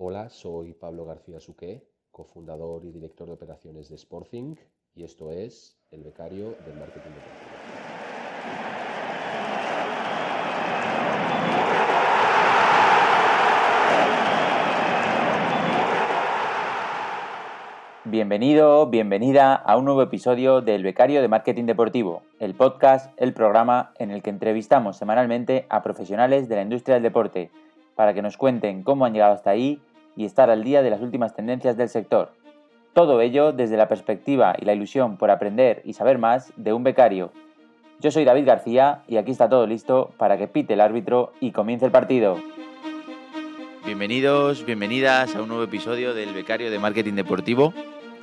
Hola, soy Pablo García Suqué, cofundador y director de operaciones de Sporting y esto es El Becario del Marketing Deportivo. Bienvenido, bienvenida a un nuevo episodio del Becario de Marketing Deportivo, el podcast, el programa en el que entrevistamos semanalmente a profesionales de la industria del deporte para que nos cuenten cómo han llegado hasta ahí y estar al día de las últimas tendencias del sector. Todo ello desde la perspectiva y la ilusión por aprender y saber más de un becario. Yo soy David García y aquí está todo listo para que pite el árbitro y comience el partido. Bienvenidos, bienvenidas a un nuevo episodio del Becario de Marketing Deportivo.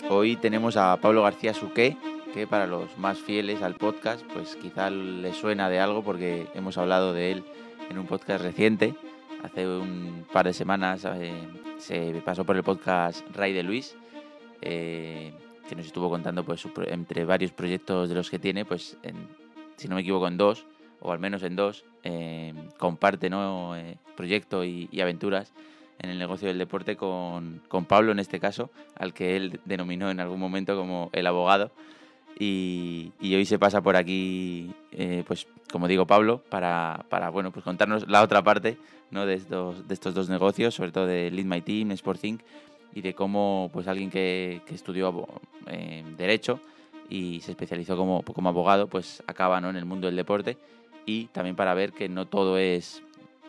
Hoy tenemos a Pablo García Suqué, que para los más fieles al podcast, pues quizá le suena de algo porque hemos hablado de él en un podcast reciente. Hace un par de semanas eh, se pasó por el podcast Ray de Luis, eh, que nos estuvo contando pues entre varios proyectos de los que tiene, pues si no me equivoco en dos, o al menos en dos, eh, comparte ¿no? eh, proyecto y, y, aventuras en el negocio del deporte con, con, Pablo, en este caso, al que él denominó en algún momento como el abogado. Y, hoy se pasa por aquí, eh, pues como digo, Pablo, para, para, bueno, pues contarnos la otra parte ¿no? de, estos, de estos dos negocios, sobre todo de Lead My Team, Sporting, y de cómo pues alguien que, que estudió eh, Derecho y se especializó como, como abogado, pues acaba ¿no? en el mundo del deporte y también para ver que no todo es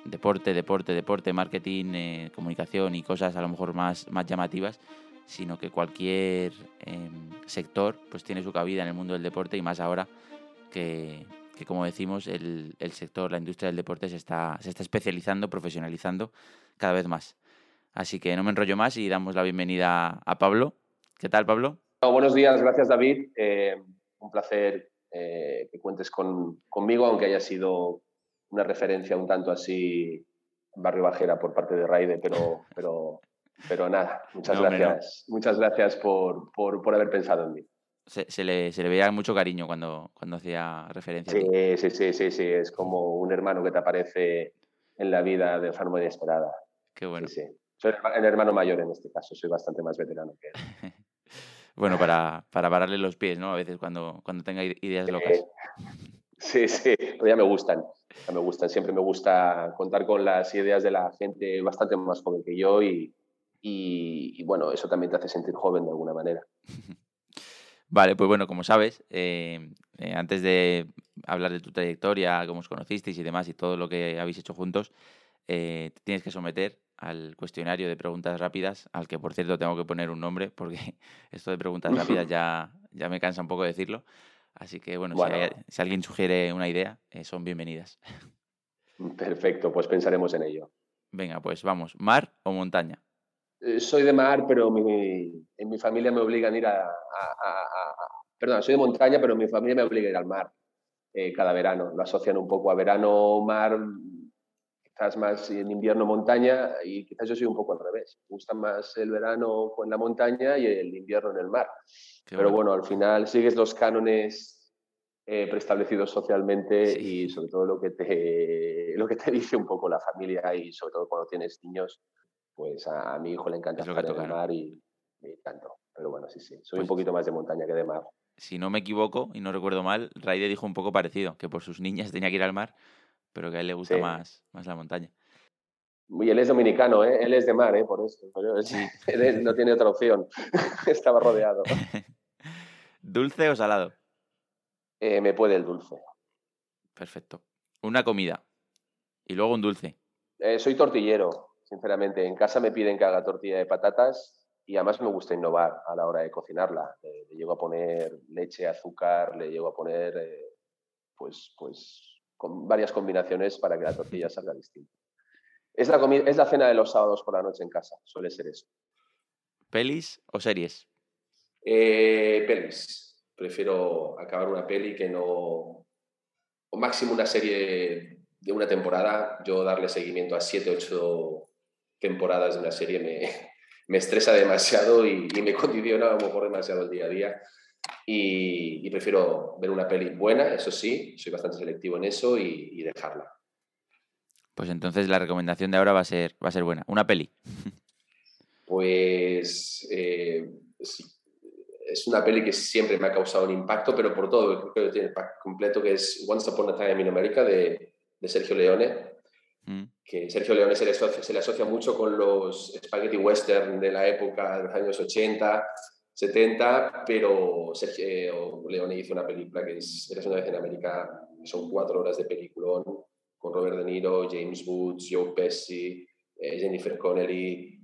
deporte, deporte, deporte, marketing, eh, comunicación y cosas a lo mejor más, más llamativas, sino que cualquier eh, sector pues tiene su cabida en el mundo del deporte y más ahora que, que como decimos, el, el, sector, la industria del deporte se está, se está especializando, profesionalizando cada vez más. Así que no me enrollo más y damos la bienvenida a Pablo. ¿Qué tal, Pablo? No, buenos días, gracias David. Eh, un placer eh, que cuentes con, conmigo, aunque haya sido una referencia un tanto así barrio bajera por parte de Raide, pero, pero, pero nada, muchas no, gracias. No. Muchas gracias por, por, por, haber pensado en mí. Se, se, le, se, le, veía mucho cariño cuando, cuando hacía referencia sí, a ti. Sí, sí, sí, sí, es como un hermano que te aparece en la vida de forma inesperada. Qué bueno. Sí, sí. Soy el hermano mayor en este caso, soy bastante más veterano que él. bueno, para, para pararle los pies, ¿no? A veces cuando, cuando tenga ideas locas. Sí, sí, pero ya me gustan, ya me gustan. Siempre me gusta contar con las ideas de la gente bastante más joven que yo y, y, y bueno, eso también te hace sentir joven de alguna manera. Vale, pues bueno, como sabes, eh, eh, antes de hablar de tu trayectoria, cómo os conocisteis y demás y todo lo que habéis hecho juntos, eh, te tienes que someter al cuestionario de preguntas rápidas, al que por cierto tengo que poner un nombre, porque esto de preguntas rápidas ya, ya me cansa un poco decirlo. Así que bueno, bueno. Si, hay, si, alguien sugiere una idea, son bienvenidas. Perfecto, pues pensaremos en ello. Venga, pues vamos, ¿mar o montaña? Eh, soy de mar, pero mi, en mi familia me obligan a ir a, a, a, a, Perdón, soy de montaña, pero mi familia me obliga a ir al mar eh, cada verano. Lo asocian un poco a verano, mar, quizás más en invierno montaña y quizás yo soy un poco al revés. Me gusta más el verano en la montaña y el invierno en el mar. Qué Pero bueno. bueno, al final sigues los cánones eh, preestablecidos socialmente sí. y sobre todo lo que, te, lo que te dice un poco la familia y sobre todo cuando tienes niños, pues a, a mi hijo le encanta estar en el mar y me tanto. Pero bueno, sí, sí, soy pues, un poquito más de montaña que de mar. Si no me equivoco y no recuerdo mal, Raide dijo un poco parecido, que por sus niñas tenía que ir al mar, pero que a él le gusta sí. más, más la montaña. Y él es dominicano, ¿eh? él es de mar, ¿eh? por eso. Sí. él no tiene otra opción. Estaba rodeado. ¿Dulce o salado? Eh, me puede el dulce. Perfecto. Una comida y luego un dulce. Eh, soy tortillero, sinceramente. En casa me piden que haga tortilla de patatas y además me gusta innovar a la hora de cocinarla. Eh, le llego a poner leche, azúcar, le llego a poner, eh, pues, pues, con varias combinaciones para que la tortilla salga distinta. Es la, es la cena de los sábados por la noche en casa, suele ser eso. ¿Pelis o series? Eh, pelis. Prefiero acabar una peli que no. O máximo una serie de una temporada. Yo darle seguimiento a 7, 8 temporadas de una serie me, me estresa demasiado y, y, me condiciona a lo mejor demasiado el día a día. Y, y, prefiero ver una peli buena, eso sí, soy bastante selectivo en eso y, y dejarla. Pues entonces la recomendación de ahora va a ser, va a ser buena. Una peli. Pues eh, es una peli que siempre me ha causado un impacto, pero por todo, creo que tiene el pack completo, que es Once Upon a Time in America de, de Sergio Leone. Mm. Que Sergio Leone se le, asocia, mucho con los spaghetti western de la época de los años 80, 70, pero Sergio Leone hizo una película que es Eres una vez en América, son cuatro horas de peliculón, con Robert De Niro, James Woods, Joe Pesci, eh, Jennifer Connelly,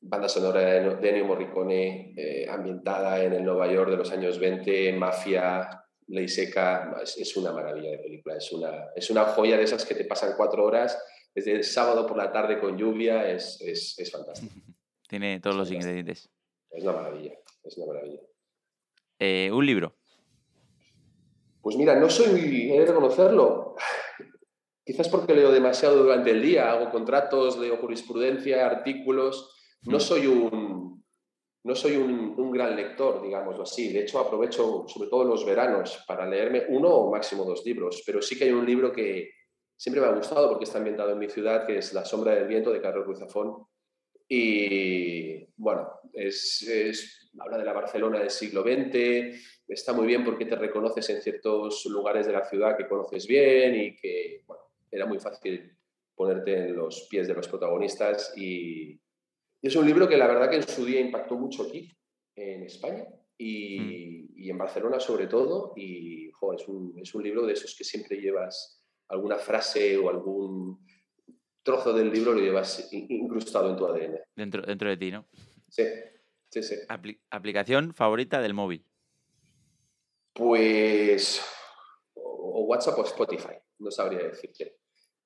banda sonora de Ennio Morricone, eh, ambientada en el Nueva York de los años 20, mafia, ley seca, es, una maravilla de película, es una, es una joya de esas que te pasan cuatro horas, desde el sábado por la tarde con lluvia, es, es, es fantástico. Tiene todos los ingredientes. Es una maravilla, es una maravilla. Eh, ¿Un libro? Pues mira, no soy, he de reconocerlo, quizás porque leo demasiado durante el día, hago contratos, leo jurisprudencia, artículos, no mm. soy un, no soy un, gran lector, digámoslo así. De hecho, aprovecho sobre todo los veranos para leerme uno o máximo dos libros, pero sí que hay un libro que siempre me ha gustado porque está ambientado en mi ciudad, que es La sombra del viento de Carlos Ruiz Zafón. Y bueno, es, habla de la Barcelona del siglo XX, está muy bien porque te reconoces en ciertos lugares de la ciudad que conoces bien y que bueno, era muy fácil ponerte en los pies de los protagonistas y, y es un libro que la verdad que en su día impactó mucho aquí, en España, y, mm. en Barcelona sobre todo. Y es, un, es, un, libro de esos que siempre llevas alguna frase o algún trozo del libro lo llevas incrustado en tu ADN. Dentro, dentro de ti, ¿no? Sí, sí, sí. ¿Aplicación favorita del móvil? Pues o WhatsApp o Spotify, no sabría decirte.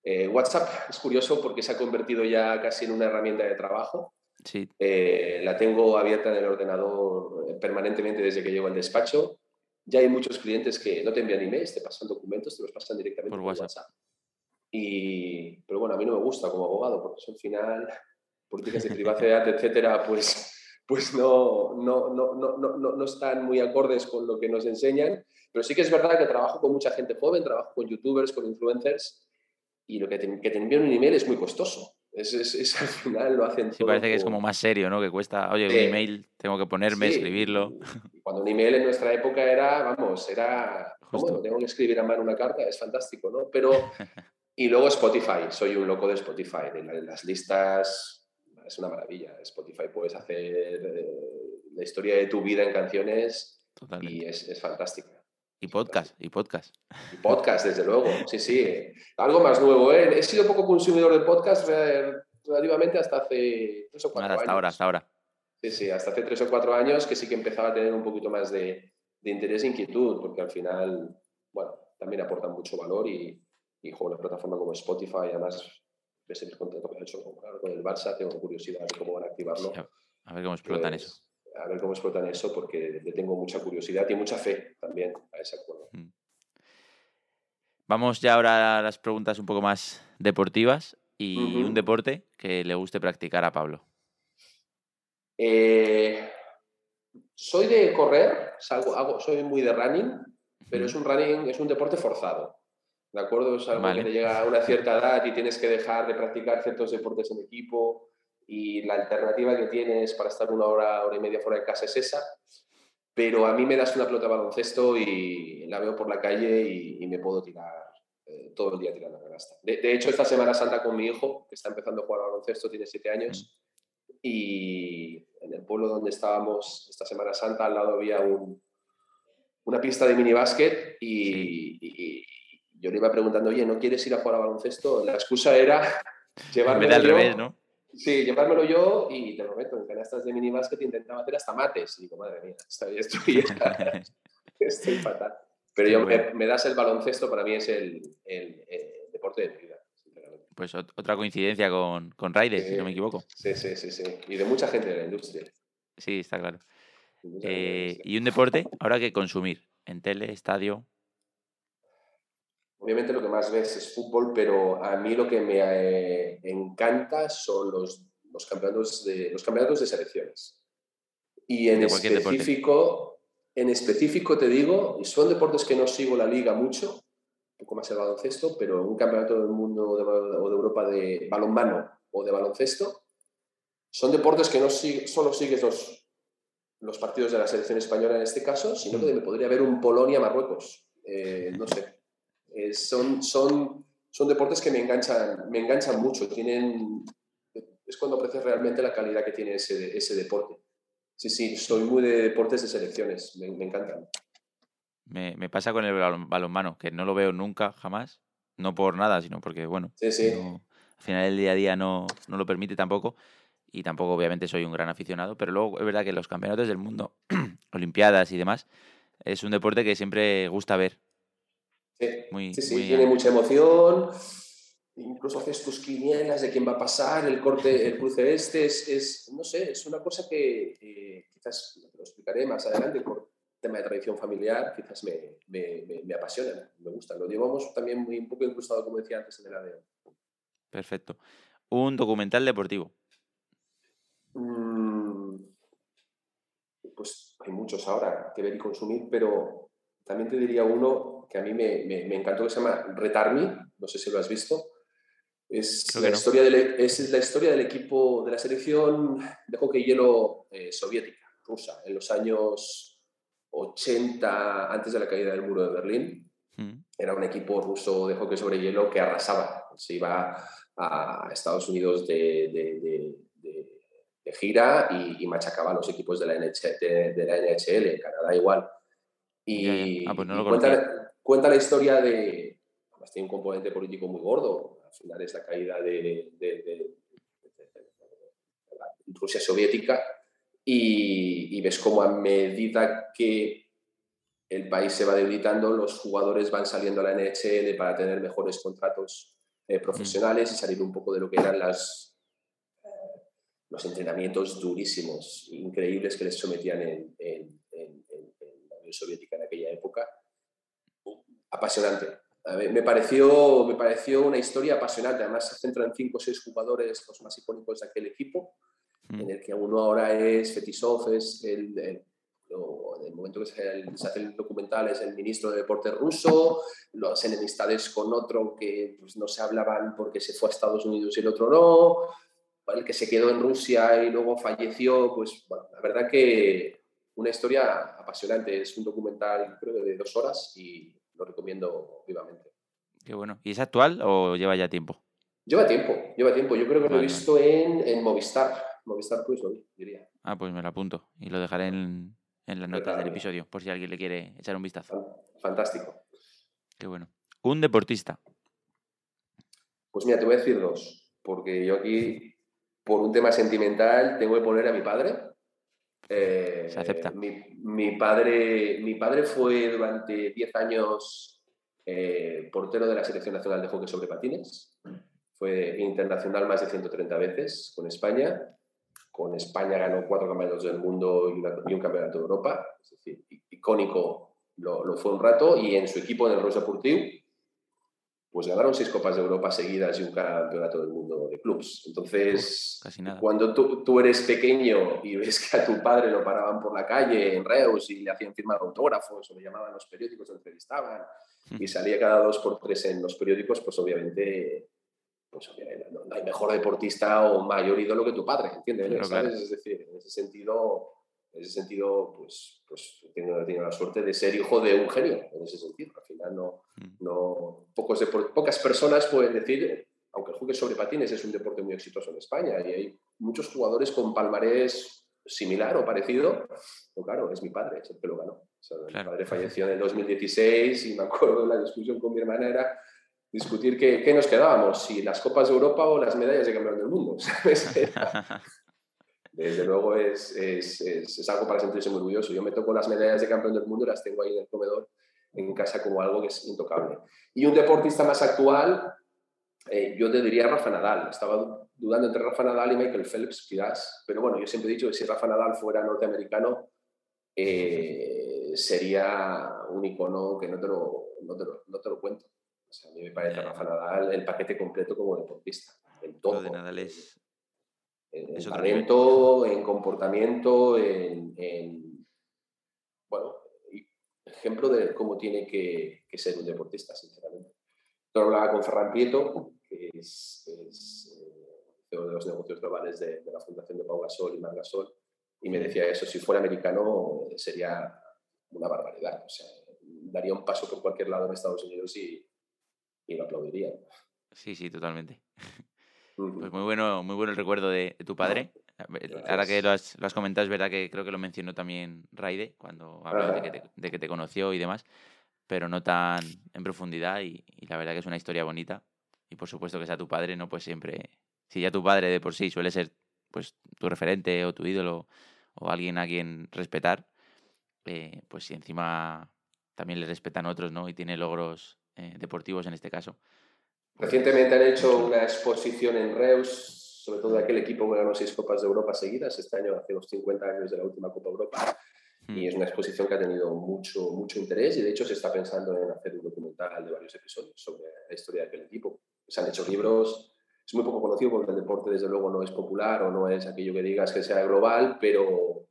Eh, WhatsApp es curioso porque se ha convertido ya casi en una herramienta de trabajo eh, la tengo abierta en el ordenador permanentemente desde que llego al despacho. Ya hay muchos clientes que no te envían emails, te pasan documentos, te los pasan directamente por, WhatsApp. Y, pero bueno, a mí no me gusta como abogado porque al final políticas de privacidad, etcétera, pues, pues no, no, no, no, no, no están muy acordes con lo que nos enseñan. Pero sí que es verdad que trabajo con mucha gente joven, trabajo con youtubers, con influencers, y lo que te, que te envían un email es muy costoso. Es, al final lo hacen Sí, parece que es como más serio, ¿no? Que cuesta, oye, un email, tengo que ponerme, escribirlo. Cuando un email en nuestra época era, vamos, era, Justo. tengo que escribir a mano una carta, es fantástico, ¿no? Pero, y luego Spotify, soy un loco de Spotify, de las listas, es una maravilla. Spotify puedes hacer eh, la historia de tu vida en canciones y es, es fantástica. Y podcast, y podcast. Y podcast, desde luego, sí, sí. Algo más nuevo, ¿eh? He sido poco consumidor de podcast relativamente hasta hace tres o cuatro años. Hasta ahora, hasta ahora. Sí, sí, hasta hace tres o cuatro años que sí que empezaba a tener un poquito más de, de interés e inquietud, porque al final, bueno, también aportan mucho valor y, y juego una plataforma como Spotify, además, ves el que hecho con el Barça, tengo curiosidad de cómo van a activarlo. a ver cómo explotan eso a ver cómo explotan eso, porque le tengo mucha curiosidad y mucha fe también a ese acuerdo. Mm. Vamos ya ahora a las preguntas un poco más deportivas y un deporte que le guste practicar a Pablo. Eh, soy de correr, salgo, soy muy de running, pero es un running, es un deporte forzado. ¿De acuerdo? Es algo que te llega a una cierta edad y tienes que dejar de practicar ciertos deportes en equipo y la alternativa que tienes para estar una hora, hora y media fuera de casa es esa. Pero a mí me das una pelota de baloncesto y la veo por la calle y, me puedo tirar eh, todo el día tirando la canasta. De, hecho, esta Semana Santa con mi hijo, que está empezando a jugar al baloncesto, tiene siete años, y en el pueblo donde estábamos esta Semana Santa, al lado había un, una pista de minibásquet y, y, yo le iba preguntando, oye, ¿no quieres ir a jugar al baloncesto? La excusa era llevarme al revés, ¿no? Sí, llevármelo yo y te prometo, en canastas de minibásquet intentaba hacer hasta mates. Y digo, madre mía, estoy, estoy, estoy fatal. Pero yo, me, das el baloncesto, para mí es el, el, deporte de mi vida. Pues otra coincidencia con, con si no me equivoco. Sí, sí, sí, sí. Y de mucha gente de la industria. Sí, está claro. Eh, ¿Y un deporte? Ahora que consumir, en tele, estadio. Obviamente lo que más ves es fútbol, pero a mí lo que me eh, encanta son los, los, campeonatos de, los campeonatos de selecciones. Y en específico, en específico te digo, y son deportes que no sigo la liga mucho, un poco más el baloncesto, pero un campeonato del mundo o de Europa de balonmano o de baloncesto, son deportes que no solo sigues los, los partidos de la selección española en este caso, sino que mm. me podría haber un Polonia-Marruecos. Eh, no sé. Eh, son, son, son deportes que me enganchan, me enganchan mucho. Tienen, es cuando aprecias realmente la calidad que tiene ese, ese deporte. Sí, sí, soy muy de deportes de selecciones, me, me encantan. Me, me, pasa con el balonmano, que no lo veo nunca, jamás. No por nada, sino porque, bueno, sí, sí. al final el día a día no, no lo permite tampoco y tampoco obviamente soy un gran aficionado, pero luego es verdad que los campeonatos del mundo, Olimpiadas y demás, es un deporte que siempre gusta ver. Sí, sí, tiene mucha emoción, incluso haces tus quinielas de quién va a pasar, el corte, el cruce este, es, no sé, es una cosa que eh, quizás lo explicaré más adelante por tema de tradición familiar, quizás me, me, me, apasiona, me gusta. Lo llevamos también muy un poco incrustado, como decía antes, en el ADN. Perfecto. Un documental deportivo. Mm, pues hay muchos ahora que ver y consumir, pero también te diría uno que a mí me, me, encantó, que se llama Retarmi, no sé si lo has visto. Es la, historia del, e, es la historia del equipo de la selección de hockey hielo eh, soviética, rusa, en los años 80, antes de la caída del muro de Berlín. Mm. Era un equipo ruso de hockey sobre hielo que arrasaba. Se iba a Estados Unidos de de gira y, machacaba a los equipos de la, de, la NHL, Canadá igual. Y, ah, pues cuenta, la historia de, además tiene un componente político muy gordo, al final es la caída de, la Rusia soviética y, ves cómo a medida que el país se va debilitando, los jugadores van saliendo a la NHL para tener mejores contratos eh, profesionales y salir un poco de lo que eran las, los entrenamientos durísimos, increíbles que les sometían en, Unión Soviética en aquella época. Apasionante. me, pareció, me pareció una historia apasionante. Además, se centra en cinco o seis jugadores, los más icónicos de aquel equipo, mm. en el que uno ahora es Fetisov, es el, el en el momento que se, hace el documental es el ministro de Deportes ruso, las enemistades con otro que pues, no se hablaban porque se fue a Estados Unidos y el otro no, el que se quedó en Rusia y luego falleció, pues bueno, la verdad que una historia apasionante. Es un documental, creo, de dos horas y lo recomiendo vivamente. Qué bueno. ¿Y es actual o lleva ya tiempo? Lleva tiempo, lleva tiempo. Yo creo que lo he visto en, Movistar. Movistar Plus, diría. Ah, pues me lo apunto y lo dejaré en, las notas del episodio, por si alguien le quiere echar un vistazo. Fantástico. Qué bueno. Un deportista. Pues mira, te voy a decir dos, porque yo aquí por un tema sentimental, tengo que poner a mi padre. Eh, Se acepta. Mi, padre, mi padre fue durante 10 años eh, portero de la Selección Nacional de Hockey sobre Patines. Fue internacional más de 130 veces con España. Con España ganó cuatro campeonatos del mundo y, un campeonato de Europa. Es decir, icónico lo, lo, fue un rato. Y en su equipo en el Rosa Purtiu pues ganaron seis Copas de Europa seguidas y un campeonato del mundo de clubs. Entonces, cuando tú, tú, eres pequeño y ves que a tu padre lo paraban por la calle en Reus y le hacían firmar autógrafos o le llamaban los periódicos, lo entrevistaban hmm. y salía cada dos por tres en los periódicos, pues obviamente, pues no, hay mejor deportista o mayor ídolo que tu padre, ¿entiendes? Es decir, en ese sentido en ese sentido, pues, pues tengo, la suerte de ser hijo de un genio, en ese sentido. Al final, no, mm. no, pocos pocas personas pueden decir, aunque el hockey sobre patines es un deporte muy exitoso en España y hay muchos jugadores con palmarés similar o parecido, pero claro, es mi padre, es el que lo ganó. Mi padre falleció en el 2016 y me acuerdo de la discusión con mi hermana era discutir qué, qué, nos quedábamos, si las Copas de Europa o las medallas de campeón del mundo. desde luego es, es, es, algo para sentirse muy orgulloso. Yo me toco las medallas de campeón del mundo las tengo ahí en el comedor en casa como algo que es intocable. Y un deportista más actual, eh, yo te diría Rafa Nadal. Estaba dudando entre Rafa Nadal y Michael Phelps, quizás, pero bueno, yo siempre he dicho que si Rafa Nadal fuera norteamericano, eh, sería un icono que no te lo, no te lo, no te lo cuento. a mí me parece Rafa Nadal el paquete completo como deportista. El todo. de Nadal es en, talento, en comportamiento, en, bueno, ejemplo de cómo tiene que, ser un deportista, sinceramente. Yo hablaba con Ferran Prieto, que es, CEO de los negocios globales de, la Fundación de Pau Gasol y Mar Gasol, y me decía eso, si fuera americano sería una barbaridad. O sea, daría un paso por cualquier lado en Estados Unidos y, y lo aplaudiría. Sí, sí, totalmente. Pues muy bueno, muy bueno el recuerdo de, tu padre. Ahora que lo has, lo has, comentado, es verdad que creo que lo mencionó también Raide cuando habló de que, te, de que, te, conoció y demás, pero no tan en profundidad y, y, la verdad que es una historia bonita. Y por supuesto que sea tu padre, no pues siempre, si ya tu padre de por sí suele ser pues tu referente o tu ídolo o alguien a quien respetar, eh, pues si encima también le respetan otros, ¿no? Y tiene logros eh, deportivos en este caso. Recientemente han hecho una exposición en Reus, sobre todo aquel equipo que ganó seis Copas de Europa seguidas, este año hace los 50 años de la última Copa Europa, y hmm. es una exposición que ha tenido mucho, mucho interés y de hecho se está pensando en hacer un documental de varios episodios sobre la historia de aquel equipo. Se han hecho libros, es muy poco conocido porque el deporte desde luego no es popular o no es aquello que digas que sea global, pero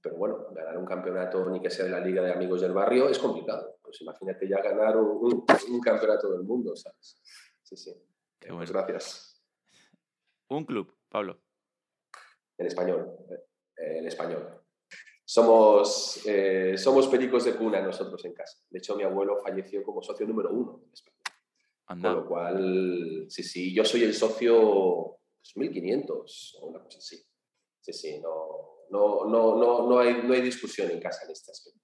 pero bueno, ganar un campeonato ni que sea de la Liga de Amigos del Barrio es complicado. Pues imagínate ya ganar un, campeonato del mundo, ¿sabes? Sí, sí. Pues gracias. Un club, Pablo. En español. En español. Somos, eh, somos pericos de cuna nosotros en casa. De hecho, mi abuelo falleció como socio número uno en España. Con lo cual, sí, sí, yo soy el socio 1500 o una cosa así. Sí, sí, no, no, no, no, no, hay, no hay discusión en casa en este aspecto.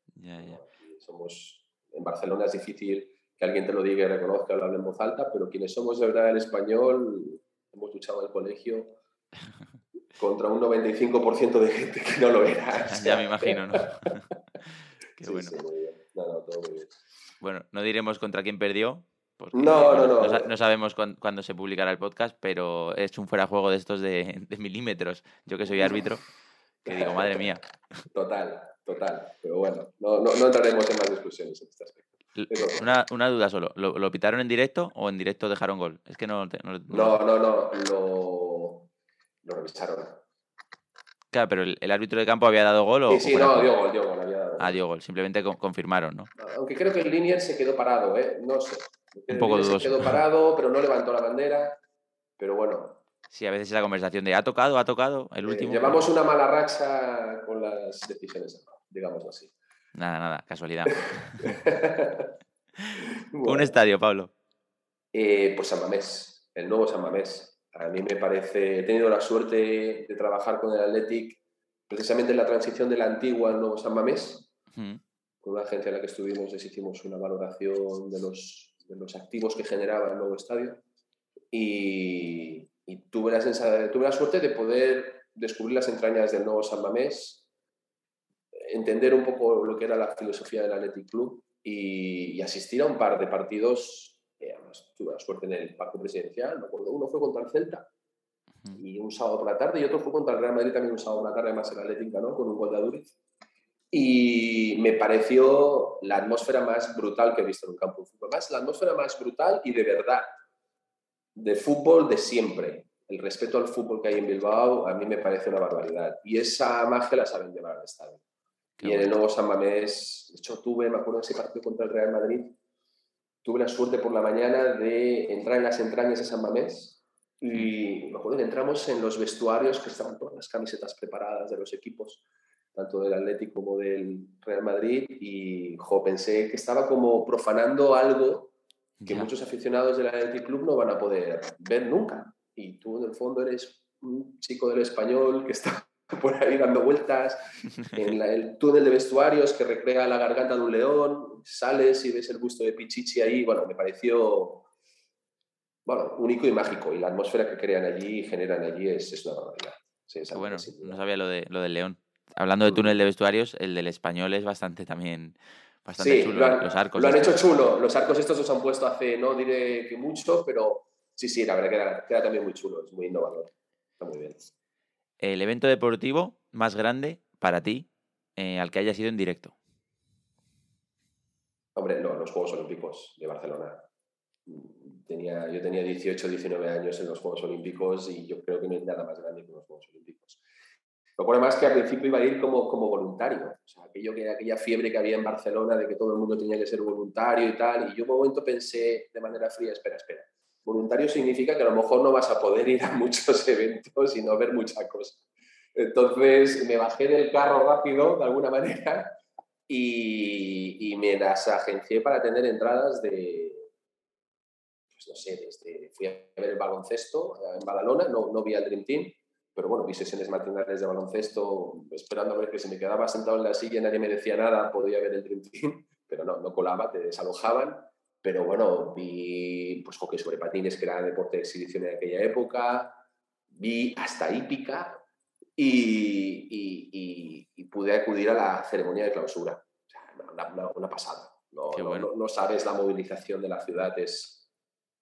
Somos, en Barcelona es difícil que alguien te lo diga y reconozca lo hable en voz alta, pero quienes somos de verdad el español, hemos luchado en el colegio contra un 95% de gente que no lo era. ya me imagino, ¿no? Qué bueno. Bueno, no diremos contra quién perdió. no, no, no, no, sabemos cuándo, se publicará el podcast, pero es un fuera juego de estos de, de milímetros. Yo que soy árbitro que digo, madre mía. Total, total. Pero bueno, no, no, no entraremos en más discusiones en este aspecto. Una, una, duda solo, ¿Lo, ¿Lo, pitaron en directo o en directo dejaron gol? Es que no... No, no, no, no lo, lo revisaron. Claro, pero el, árbitro de campo había dado gol o... Sí, sí, no, dio gol, dio gol. Había dado Ah, dio gol, simplemente confirmaron, ¿no? Aunque creo que el Linier se quedó parado, ¿eh? No sé. Un poco dudoso. Se quedó parado, pero no levantó la bandera. Pero bueno, Sí, a veces esa conversación de ha tocado, ha tocado, el eh, último. llevamos una mala racha con las decisiones, digamos así. Nada, nada, casualidad. Un estadio, Pablo. Eh, pues San Mamés, el nuevo San Mamés. A mí me parece, he tenido la suerte de trabajar con el Athletic precisamente en la transición de la antigua al nuevo San Mamés. Con una agencia en la que estuvimos les hicimos una valoración de los, de los activos que generaba el nuevo estadio. Y, y tuve la, tuve la suerte de poder descubrir las entrañas del nuevo San Mamés, entender un poco lo que era la filosofía del Athletic Club y, asistir a un par de partidos. Eh, además, tuve la suerte en el parque presidencial, me acuerdo, uno fue contra el Celta y un sábado por la tarde y otro fue contra el Real Madrid también un sábado por la tarde, además el Athletic ganó con un gol de Aduriz. Y me pareció la atmósfera más brutal que he visto en un campo de fútbol. Más la atmósfera más brutal y de verdad de fútbol de siempre. El respeto al fútbol que hay en Bilbao a mí me parece una barbaridad. Y esa magia la saben llevar al estadio. Y en el nuevo San Mamés, de hecho tuve, me acuerdo de ese partido contra el Real Madrid, tuve la suerte por la mañana de entrar en las entrañas de San Mamés y me acuerdo que entramos en los vestuarios que estaban todas las camisetas preparadas de los equipos, tanto del Atlético como del Real Madrid y jo, pensé que estaba como profanando algo que muchos aficionados del Athletic Club no van a poder ver nunca. Y tú, en el fondo, eres un chico del español que está por ahí dando vueltas en el túnel de vestuarios que recrea la garganta de un león, sales y ves el busto de Pichichi ahí. Bueno, me pareció bueno, único y mágico. Y la atmósfera que crean allí y generan allí es, es una barbaridad. bueno, no sabía lo, de, lo del león. Hablando de mm. túnel de vestuarios, el del español es bastante también Bastante sí, chulo, los arcos. Lo han hecho chulo. Los arcos estos los han puesto hace, no diré que mucho, pero sí, sí, la verdad queda, queda también muy chulo, es muy innovador. Está muy bien. El evento deportivo más grande para ti eh, al que haya sido en directo. Hombre, no, los Juegos Olímpicos de Barcelona. Tenía, yo tenía 18, 19 años en los Juegos Olímpicos y yo creo que no hay nada más grande que los Juegos Olímpicos. Lo pone más que al principio iba a ir como, como voluntario. O sea, aquello que, aquella fiebre que había en Barcelona de que todo el mundo tenía que ser voluntario y tal. Y yo un momento pensé de manera fría, espera, espera. Voluntario significa que a lo mejor no vas a poder ir a muchos eventos y no ver mucha cosa. Entonces me bajé del carro rápido, de alguna manera, y, me las agencié para tener entradas de, pues no sé, desde, fui a ver el baloncesto en Badalona, no, no vi al Dream Team, pero bueno, vi sesiones matinales de baloncesto, esperando a ver que si me quedaba sentado en la silla y nadie me decía nada, podía ver el Dream Team, pero no, no colaba, te desalojaban. Pero bueno, vi pues hockey sobre patines, que era deporte de exhibición en aquella época, vi hasta hípica y, y, pude acudir a la ceremonia de clausura. O sea, una, una, pasada. No, no, no, sabes la movilización de la ciudad, es,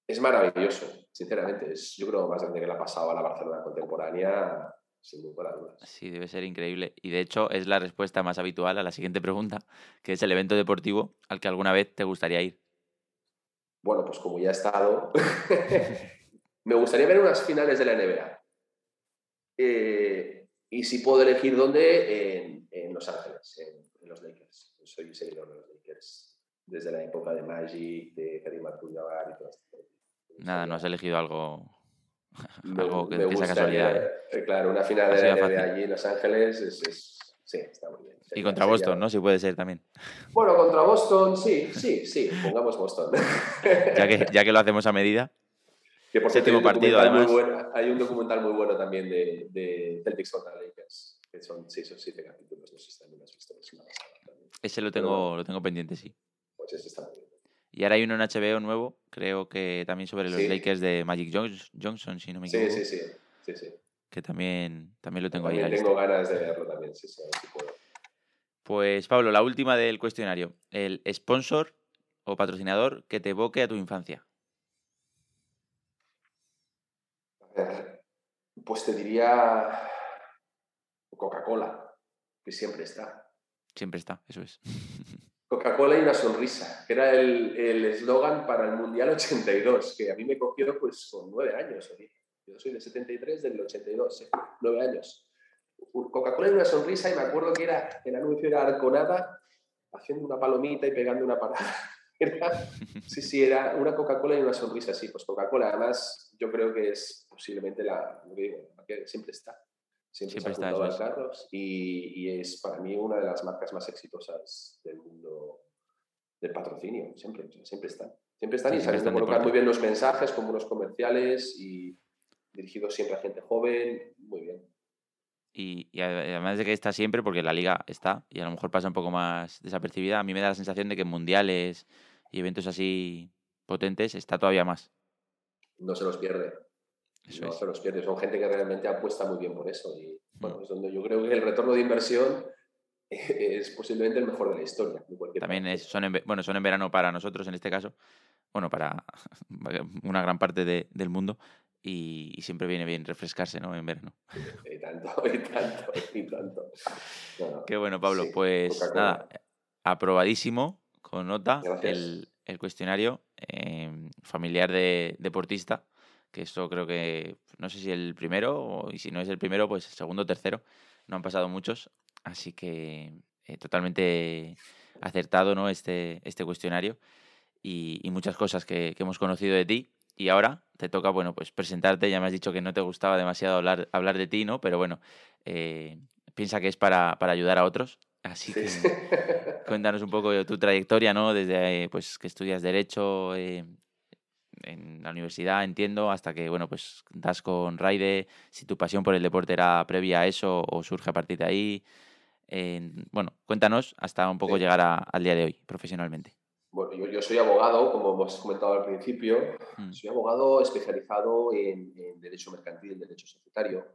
es maravilloso, sinceramente. Es, yo creo, más grande que la ha pasado a la Barcelona contemporánea, sin ninguna duda. Sí, debe ser increíble. Y de hecho es la respuesta más habitual a la siguiente pregunta, que es el evento deportivo al que alguna vez te gustaría ir. Bueno, pues como ya he estado, me gustaría ver unas finales de la NBA. Eh, y si puedo elegir dónde, en, Los Ángeles, en, los Lakers. Soy seguidor de los Lakers desde la época de Magic, de Karim Abdul-Jabbar y todo esto. Nada, no has elegido algo, algo que, esa casualidad. ¿eh? Eh, claro, una final de, de, allí en Los Ángeles es, sí, está muy bien. y contra Boston, ¿no? Si puede ser también. Bueno, contra Boston, sí, sí, sí, pongamos Boston. ya, que, ya que lo hacemos a medida. Que por Séptimo partido, además. hay un documental muy bueno también de, de Celtics contra Lakers, que son seis o siete capítulos, no sé si también has visto, Ese lo tengo, lo tengo pendiente, sí. Pues ese está muy bien. Y ahora hay uno en HBO nuevo, creo que también sobre los Lakers de Magic Johnson, si no me equivoco. Sí, sí, sí. sí, Que también, también lo tengo ahí. tengo ganas de verlo también, sí, sí, Pues Pablo, la última del cuestionario. El sponsor o patrocinador que te evoque a tu infancia. A ver, pues te diría Coca-Cola, que siempre está. Siempre está, eso es. Coca-Cola y una sonrisa, que era el eslogan para el Mundial 82, que a mí me cogió pues con nueve años. Yo soy de 73, del 82, nueve años. Coca-Cola y una sonrisa y me acuerdo que era, el anuncio era Arconada haciendo una palomita y pegando una parada. sí, sí, era una Coca-Cola y una sonrisa, sí, pues Coca-Cola. Además, yo creo que es posiblemente la, que siempre está siempre, está Carlos y, es para mí una de las marcas más exitosas del mundo del patrocinio, siempre, siempre están. Siempre están y saben colocar muy bien los mensajes como los comerciales y dirigidos siempre a gente joven, muy bien. Y, además de que está siempre, porque la liga está y a lo mejor pasa un poco más desapercibida, a mí me da la sensación de que en mundiales y eventos así potentes está todavía más. No se los pierde no se los pierde. Son gente que realmente apuesta muy bien por eso. Y bueno, mm. es donde yo creo que el retorno de inversión es posiblemente el mejor de la historia. También son, en, bueno, son en verano para nosotros en este caso, bueno, para una gran parte del mundo. Y, siempre viene bien refrescarse, ¿no? En verano. Y tanto, y tanto, y tanto. Qué bueno, Pablo. pues nada, aprobadísimo, con nota, el, el, cuestionario eh, familiar de deportista que esto creo que, no sé si el primero, y si no es el primero, pues el segundo o tercero, no han pasado muchos, así que eh, totalmente acertado ¿no? este, este cuestionario y, muchas cosas que, hemos conocido de ti. Y ahora te toca, bueno, pues presentarte, ya me has dicho que no te gustaba demasiado hablar, hablar de ti, ¿no? Pero bueno, eh, piensa que es para, para ayudar a otros, Así que cuéntanos un poco de tu trayectoria, ¿no? Desde pues que estudias Derecho, eh, en la universidad, entiendo, hasta que, bueno, pues das con Raide, si tu pasión por el deporte era previa a eso o surge a partir de ahí. bueno, cuéntanos hasta un poco llegar al día de hoy, profesionalmente. Bueno, yo, soy abogado, como hemos comentado al principio, mm. soy abogado especializado en, Derecho Mercantil y Derecho Societario.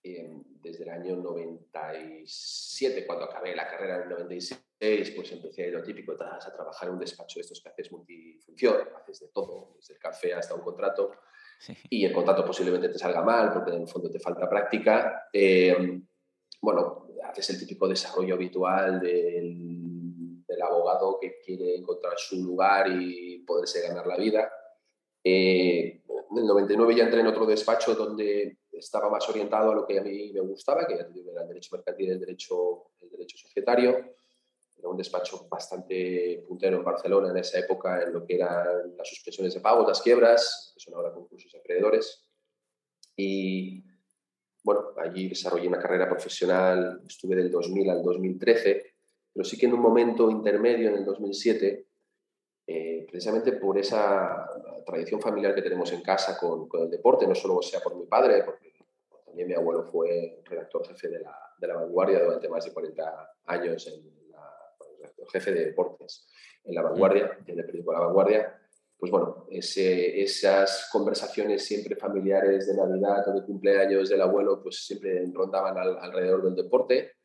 desde el año 97, cuando acabé la carrera en el 96, pues empecé lo típico, a trabajar en un despacho de estos que haces multifunción, haces de todo, desde el café hasta un contrato, y el contrato posiblemente te salga mal porque en el fondo te falta práctica. Em, bueno, haces el típico desarrollo habitual del, del, abogado que quiere encontrar su lugar y poderse ganar la vida. Eh, en el 99 ya entré en otro despacho donde estaba más orientado a lo que a mí me gustaba, que era el derecho mercantil y el derecho, el derecho societario era un despacho bastante puntero en Barcelona en esa época en lo que eran las suspensiones de pagos, las quiebras, que son ahora concursos de acreedores. Y bueno, allí desarrollé una carrera profesional, estuve del 2000 al 2013, pero sí que en un momento intermedio, en el 2007, eh, precisamente por esa tradición familiar que tenemos en casa con, con, el deporte, no solo sea por mi padre, porque también mi abuelo fue redactor jefe de la, de la vanguardia durante más de 40 años en jefe de deportes en La Vanguardia, en el periódico La Vanguardia, pues bueno, ese, esas conversaciones siempre familiares de Navidad o de cumpleaños del abuelo, pues siempre rondaban alrededor del deporte.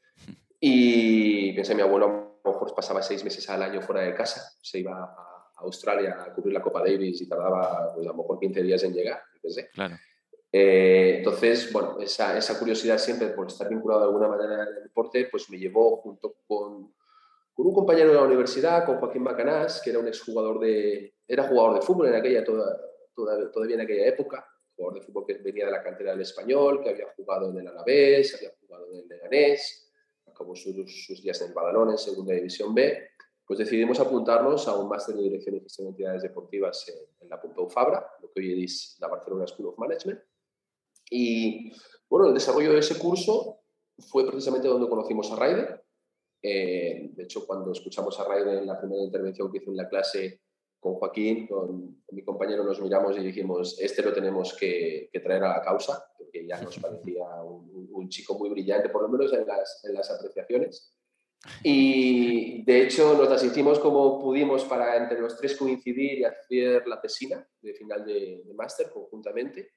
Y pensé, mi abuelo a lo mejor pasaba seis meses al año fuera de casa, se iba a Australia a cubrir la Copa Davis y tardaba pues, a lo mejor 15 días en llegar. Claro. Eh, entonces, bueno, esa, esa, curiosidad siempre por estar vinculado de alguna manera al deporte, pues me llevó junto con con un compañero de la universidad, con Joaquín Bacanás, que era un exjugador de, era jugador de fútbol en aquella, toda, todavía en aquella época, jugador de fútbol que venía de la cantera del español, que había jugado en el Alavés, había jugado en el Leganés, acabó sus, sus días en el Badalón, en Segunda División B, pues decidimos apuntarnos a un máster de Dirección y Gestión de Entidades Deportivas en, la Pompeu Fabra, lo que hoy es la Barcelona School of Management. Y bueno, el desarrollo de ese curso fue precisamente donde conocimos a Raider, eh, de hecho, cuando escuchamos a Raiden en la primera intervención que hizo en la clase con Joaquín, con, mi compañero, nos miramos y dijimos, este lo tenemos que, traer a la causa, porque ya nos parecía un, chico muy brillante, por lo menos en las, en las, apreciaciones. Y de hecho nos las hicimos como pudimos para entre los tres coincidir y hacer la tesina de final de, de máster conjuntamente.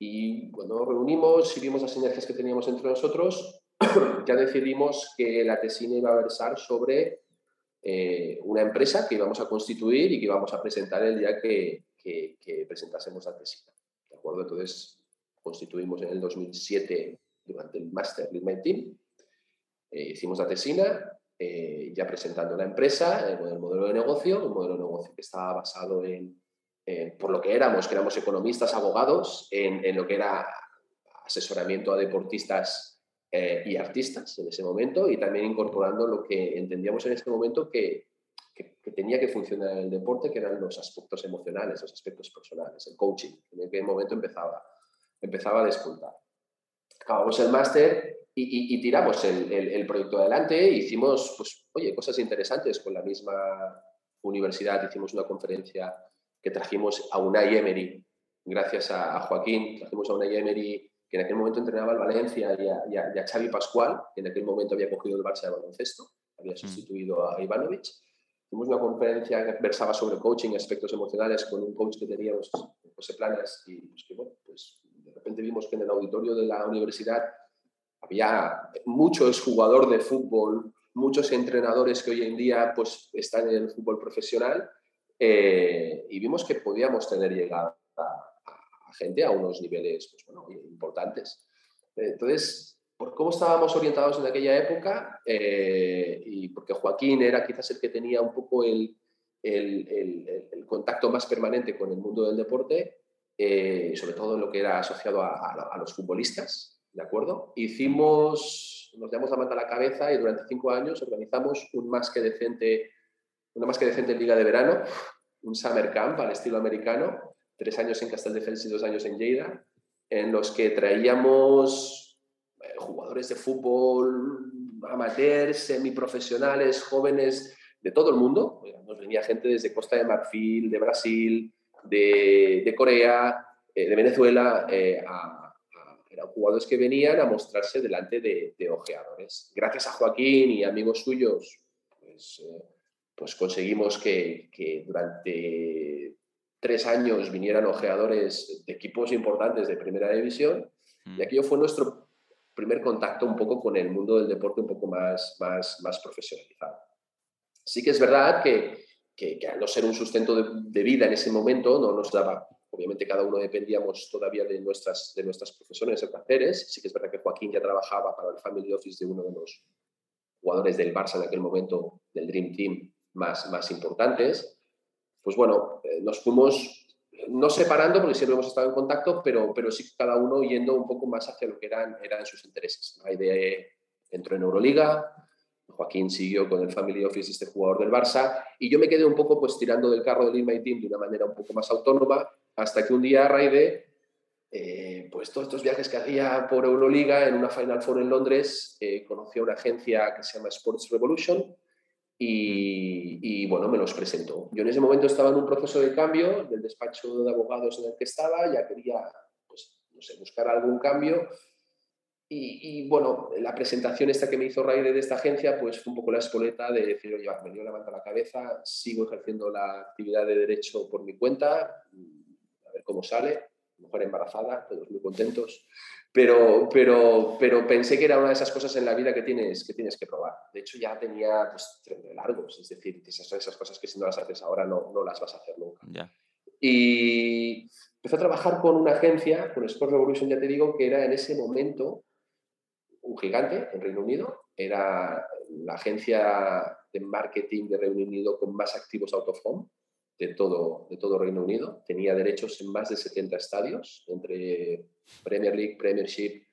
Y cuando reunimos y vimos las sinergias que teníamos entre nosotros, ya decidimos que la tesina iba a versar sobre eh, una empresa que íbamos a constituir y que íbamos a presentar el día que, presentásemos la tesina. ¿De acuerdo? Entonces, constituimos en el 2007 durante el Master Lead Team, eh, hicimos la tesina, eh, ya presentando la empresa, el, modelo de negocio, un modelo de negocio que estaba basado en, por lo que éramos, que éramos economistas, abogados, en, en lo que era asesoramiento a deportistas eh, y artistas en ese momento y también incorporando lo que entendíamos en ese momento que, que, tenía que funcionar el deporte, que eran los aspectos emocionales, los aspectos personales, el coaching, en aquel momento empezaba, empezaba a despuntar. Acabamos el máster y, y, tiramos el, el, proyecto adelante, hicimos, pues, oye, cosas interesantes con la misma universidad, hicimos una conferencia que trajimos a Unai Emery, gracias a, a Joaquín, trajimos a Unai Emery que en aquel momento entrenaba al Valencia y a, Xavi Pascual, que en aquel momento había cogido el Barça de baloncesto, había mm. sustituido a Ivanovic. Tuvimos una conferencia que versaba sobre coaching, aspectos emocionales, con un coach que teníamos, José Planas, y pues, que, bueno, pues de repente vimos que en el auditorio de la universidad había muchos jugadores de fútbol, muchos entrenadores que hoy en día pues, están en el fútbol profesional, eh, y vimos que podíamos tener llegada gente a unos niveles pues, importantes. Entonces, por cómo estábamos orientados en aquella época eh, y porque Joaquín era quizás el que tenía un poco el, contacto más permanente con el mundo del deporte, eh, sobre todo en lo que era asociado a, a, los futbolistas, ¿de acuerdo? Hicimos, nos damos la manta a la cabeza y durante cinco años organizamos un más que decente, una más que decente liga de verano, un summer camp al estilo americano, tres años en Castelldefels y dos años en Lleida, en los que traíamos eh, jugadores de fútbol, amateurs, semiprofesionales, jóvenes de todo el mundo. Nos venía gente desde Costa de Marfil, de Brasil, de, Corea, eh, de Venezuela, eh, eran jugadores que venían a mostrarse delante de, ojeadores. Gracias a Joaquín y amigos suyos, pues, pues conseguimos que, que durante tres años vinieran ojeadores de equipos importantes de primera división y mm. aquello fue nuestro primer contacto un poco con el mundo del deporte un poco más, más, más profesionalizado. Sí que es verdad que, que, al no ser un sustento de, vida en ese momento no nos daba, obviamente cada uno dependíamos todavía de nuestras, de nuestras profesiones o placeres, sí que es verdad que Joaquín ya trabajaba para el Family Office de uno de los jugadores del Barça en aquel momento, del Dream Team más, más importantes, pues bueno, eh, nos fuimos no separando porque siempre hemos estado en contacto, pero, pero sí cada uno yendo un poco más hacia lo que eran, eran sus intereses. Hay de, entró en Euroliga, Joaquín siguió con el Family Office, este jugador del Barça, y yo me quedé un poco pues tirando del carro del In Team de una manera un poco más autónoma, hasta que un día Raide, eh, pues todos estos viajes que hacía por Euroliga en una Final Four en Londres, eh, conoció una agencia que se llama Sports Revolution y, y, bueno, me los presentó. Yo en ese momento estaba en un proceso de cambio del despacho de abogados en el que estaba, ya quería, pues, no sé, buscar algún cambio y, bueno, la presentación esta que me hizo Raide de esta agencia, pues fue un poco la espoleta de decir, oye, me dio la manta a la cabeza, sigo ejerciendo la actividad de derecho por mi cuenta, a ver cómo sale, mujer embarazada, todos muy contentos, pero, pero, pero pensé que era una de esas cosas en la vida que tienes que, tienes que probar. De hecho, ya tenía pues, largos, es decir, esas esas cosas que si no las haces ahora no, no las vas a hacer nunca. Y empecé a trabajar con una agencia, con Sport Revolution, ya te digo, que era en ese momento un gigante en Reino Unido, era la agencia de marketing de Reino Unido con más activos out of home de todo, de todo Reino Unido. Tenía derechos en más de 70 estadios, entre Premier League, Premiership,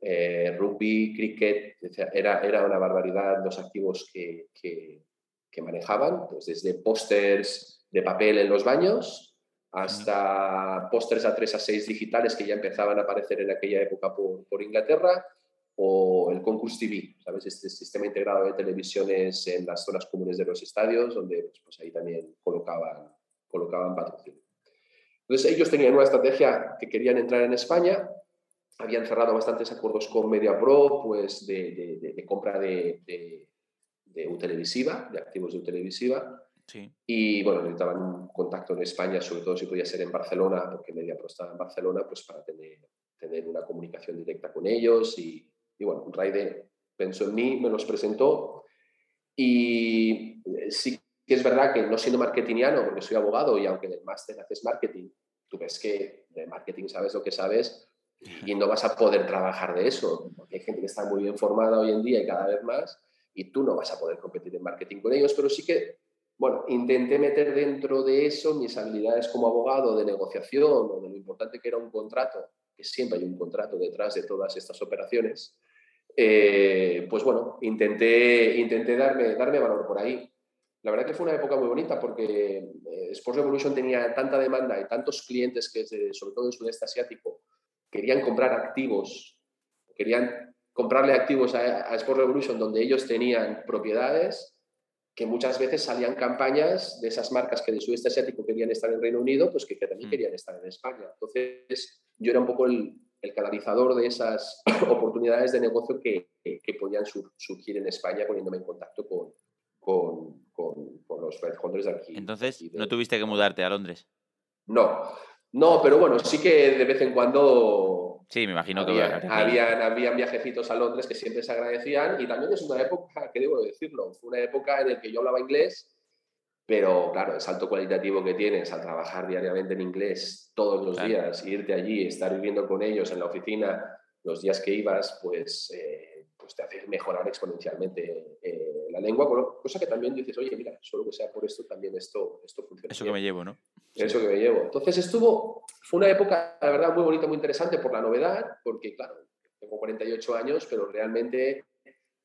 eh, rugby, cricket. Era, era una barbaridad los activos que, que, manejaban, pues desde pósters de papel en los baños hasta pósters a 3 a 6 digitales que ya empezaban a aparecer en aquella época por, por Inglaterra, o el Concurse TV, ¿sabes? Este sistema integrado de televisiones en las zonas comunes de los estadios, donde pues, pues ahí también colocaban, colocaban patrocinio. Entonces ellos tenían una estrategia que querían entrar en España, habían cerrado bastantes acuerdos con MediaPro, pues de, de, de compra de, de, televisiva, de activos de televisiva. Sí. Y bueno, necesitaban un contacto en España, sobre todo si podía ser en Barcelona, porque MediaPro estaba en Barcelona, pues para tener, tener una comunicación directa con ellos y, y bueno, Raide pensó en mí, me los presentó. Y eh, sí que es verdad que no siendo marketingiano, porque soy abogado y aunque en el máster haces marketing, tú ves que de marketing sabes lo que sabes y no vas a poder trabajar de eso, porque hay gente que está muy bien formada hoy en día y cada vez más y tú no vas a poder competir en marketing con ellos, pero sí que, bueno, intenté meter dentro de eso mis habilidades como abogado de negociación o de lo importante que era un contrato, que siempre hay un contrato detrás de todas estas operaciones, eh, pues bueno, intenté, intenté darme, darme valor por ahí. La verdad que fue una época muy bonita porque eh, Sports Revolution tenía tanta demanda y tantos clientes que, sobre todo en sudeste asiático, querían comprar activos, querían comprarle activos a, a Sports Revolution donde ellos tenían propiedades que muchas veces salían campañas de esas marcas que de sudeste asiático querían estar en Reino Unido, pues que, que también mm. querían estar en España. Entonces, yo era un poco el, el canalizador de esas oportunidades de negocio que, que, podían surgir en España poniéndome en contacto con, con, con, los red de aquí. Entonces, ¿no tuviste que mudarte a Londres? No, no, pero bueno, sí que de vez en cuando... Sí, me imagino que... Habían, habían viajecitos a Londres que siempre se agradecían y también es una época, que debo decirlo, fue una época en la que yo hablaba inglés pero claro, el salto cualitativo que tienes al trabajar diariamente en inglés todos los días, irte allí, estar viviendo con ellos en la oficina los días que ibas, pues, eh, pues te hace mejorar exponencialmente eh, la lengua, cosa que también dices, oye, mira, solo que sea por esto, también esto, esto funciona. Eso que me llevo, ¿no? Eso que me llevo. Entonces estuvo, fue una época, la verdad, muy bonita, muy interesante por la novedad, porque claro, tengo 48 años, pero realmente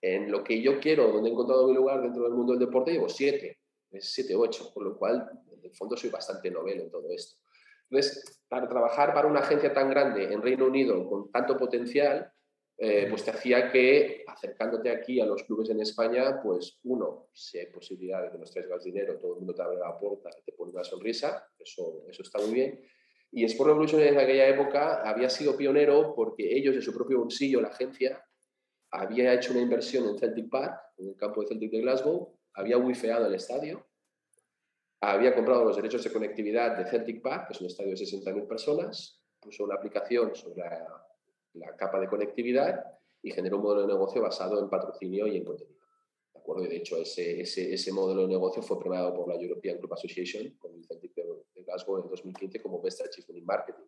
en lo que yo quiero, donde he encontrado mi lugar dentro del mundo del deporte, llevo 7 es 7, 8, por lo cual, en el fondo, soy bastante novelo en todo esto. Entonces, para trabajar para una agencia tan grande en Reino Unido con tanto potencial, eh, pues te hacía que acercándote aquí a los clubes en España, pues uno, si hay posibilidad de que nos traigas dinero, todo el mundo te abre la puerta te pone una sonrisa, eso, eso está muy bien. Y Sport Revolution en aquella época había sido pionero porque ellos de su propio bolsillo, la agencia, había hecho una inversión en Celtic Park, en el campo de Celtic de Glasgow, había wifeado el estadio, había comprado los derechos de conectividad de Celtic Park, que es un estadio de 60.000 personas, puso una aplicación sobre la, capa de conectividad y generó un modelo de negocio basado en patrocinio y en contenido. ¿De acuerdo? Y de hecho, ese, ese, ese, modelo de negocio fue premiado por la European Group Association con el Celtic de, Glasgow en 2015 como Best Achievement in Marketing.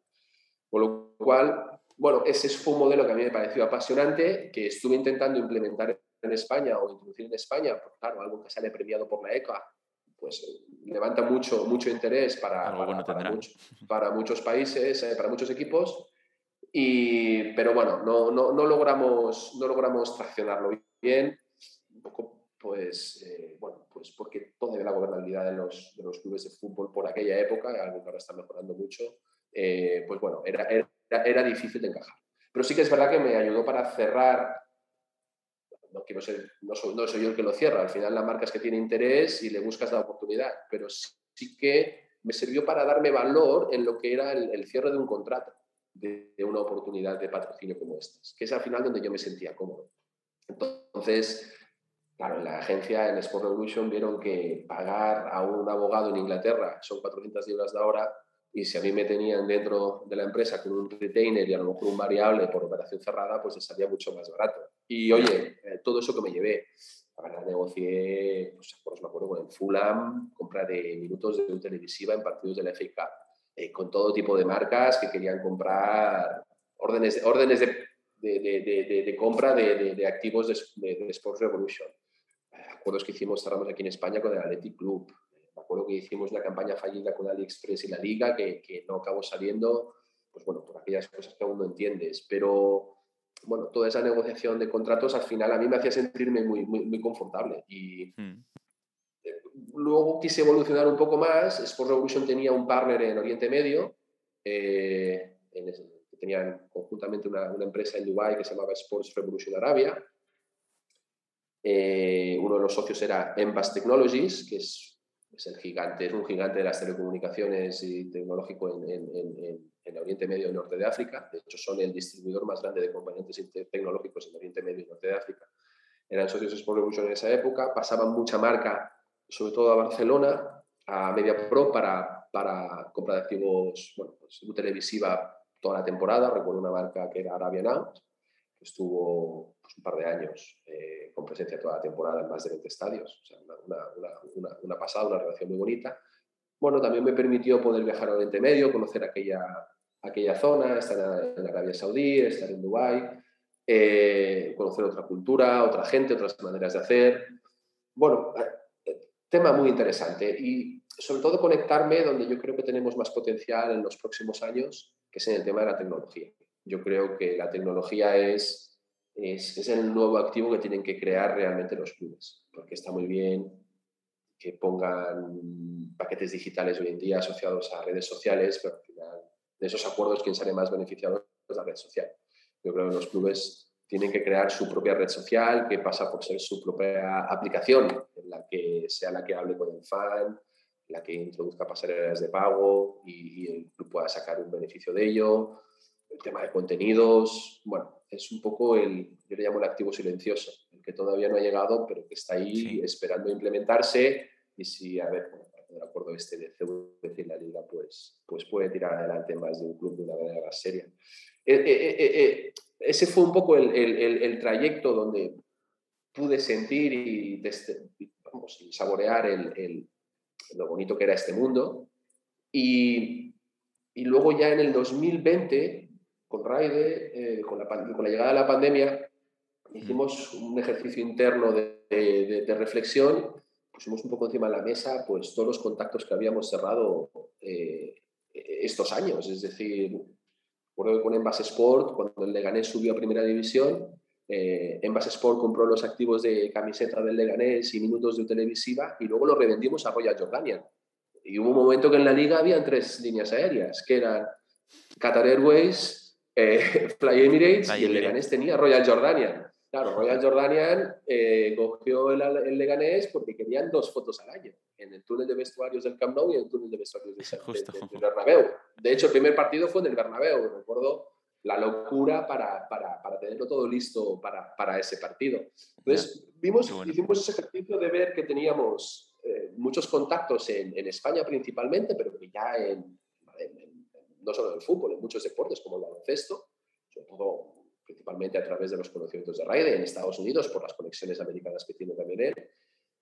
Con lo cual, bueno, ese fue un modelo que a mí me pareció apasionante, que estuve intentando implementar en España o introducir en España, pues claro, algo que sale premiado por la ECA, pues levanta mucho, mucho interés para, para, muchos países, eh, para muchos equipos, y, pero bueno, no, no, no, logramos, no logramos traccionarlo bien, un poco pues, eh, bueno, pues porque toda la gobernabilidad de los, de los, clubes de fútbol por aquella época, algo que ahora está mejorando mucho, eh, pues bueno, era, era, era, difícil de encajar. Pero sí que es verdad que me ayudó para cerrar, no, quiero no, soy, yo el que lo cierra, al final la marca es que tiene interés y le buscas la oportunidad, pero sí que me sirvió para darme valor en lo que era el, cierre de un contrato, de, una oportunidad de patrocinio como esta, que es al final donde yo me sentía cómodo. Entonces, claro, en la agencia, en Sport Revolution, vieron que pagar a un abogado en Inglaterra son 400 libras de hora y si a mí me tenían dentro de la empresa con un retainer y a lo mejor un variable por operación cerrada, pues les salía mucho más barato. Y oye, eh, todo eso que me llevé, la verdad negocié, pues, pues, me acuerdo con el Fulham, compra de minutos de televisiva en partidos de la FA Cup, eh, con todo tipo de marcas que querían comprar órdenes, órdenes de, de, de, de compra de, activos de, Sports Revolution. Eh, acuerdos que hicimos, cerramos aquí en España con el Athletic Club. Me acuerdo que hicimos una campaña fallida con AliExpress y la Liga que, que no acabó saliendo, pues bueno, por aquellas cosas que aún no entiendes. Pero bueno, toda esa negociación de contratos al final a mí me hacía sentirme muy, muy, muy confortable. Y eh, luego quise evolucionar un poco más. Sport Revolution tenía un partner en Oriente Medio, eh, tenían conjuntamente una, una, empresa en Dubai que se llamaba Sports Revolution Arabia. Eh, uno de los socios era Envas Technologies, que es, es, el gigante, es un gigante de las telecomunicaciones y tecnológico en, en en Oriente Medio y Norte de África. De hecho, son el distribuidor más grande de componentes tecnológicos en Oriente Medio y Norte de África. Eran socios Sport Revolution en esa época. Pasaban mucha marca, sobre todo a Barcelona, a Media Pro para, para compra de activos, bueno, pues, televisiva toda la temporada. Recuerdo una marca que era Arabian Out, que estuvo pues, un par de años eh, con presencia toda la temporada en más de 20 estadios. O sea, una, una pasada, una relación muy bonita. Bueno, también me permitió poder viajar a Oriente Medio, conocer aquella, aquella zona, estar en Arabia Saudí, estar en Dubái, eh, conocer otra cultura, otra gente, otras maneras de hacer. Bueno, eh, tema muy interesante y sobre todo conectarme donde yo creo que tenemos más potencial en los próximos años, que es en el tema de la tecnología. Yo creo que la tecnología es, es, es el nuevo activo que tienen que crear realmente los clubes, porque está muy bien que pongan paquetes digitales hoy en día asociados a redes sociales, pero al final de esos acuerdos, ¿quién sale más beneficiado? Es la red social. Yo creo que los clubes tienen que crear su propia red social, que pasa por ser su propia aplicación, en la que sea la que hable con el fan, la que introduzca pasarelas de pago y, el club pueda sacar un beneficio de ello. El tema de contenidos, bueno, es un poco el, yo le llamo el activo silencioso, el que todavía no ha llegado, pero que está ahí esperando implementarse y si, a ver, el acuerdo este de CVC y la liga, pues, pues puede tirar adelante más de un club de una manera más seria. Eh, eh, eh, ese fue un poco el, el, el, trayecto donde pude sentir y, vamos, y saborear el, lo bonito que era este mundo. Y, y luego ya en el 2020, con Raide, con, la, con la llegada de la pandemia, hicimos un ejercicio interno de, de, de reflexión pusimos un poco encima de la mesa pues todos los contactos que habíamos cerrado eh, estos años. Es decir, recuerdo que con Envase Sport, cuando el Leganés subió a Primera División, eh, Envase Sport compró los activos de camiseta del Leganés y minutos de televisiva y luego los revendimos a Royal Jordanian. Y hubo un momento que en la liga habían tres líneas aéreas, que eran Qatar Airways, eh, Fly Emirates y el Leganés tenía Royal Jordanian. Claro, Royal Jordanian eh, cogió el, el, Leganés porque querían dos fotos al año, en el túnel de vestuarios del Camp Nou y en el túnel de vestuarios del de, Bernabéu. De hecho, el primer partido fue en el Bernabéu, recuerdo la locura para, para, para tenerlo todo listo para, para ese partido. Entonces, vimos, hicimos ese ejercicio de ver que teníamos eh, muchos contactos en, en, España principalmente, pero que ya en, en, no solo en el fútbol, en muchos deportes como el baloncesto, sobre todo principalmente a través de los conocimientos de Raide en Estados Unidos, por las conexiones americanas que tiene también él.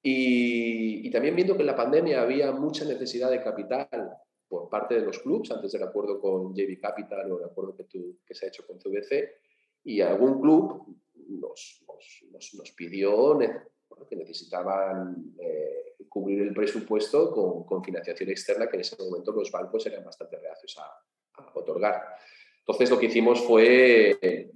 Y, también viendo que en la pandemia había mucha necesidad de capital por parte de los clubes, antes del acuerdo con JB Capital o el acuerdo que, se ha hecho con CVC, y algún club nos, nos, pidió que necesitaban eh, cubrir el presupuesto con, con, financiación externa que en ese momento los bancos eran bastante reacios a otorgar. Entonces lo que hicimos fue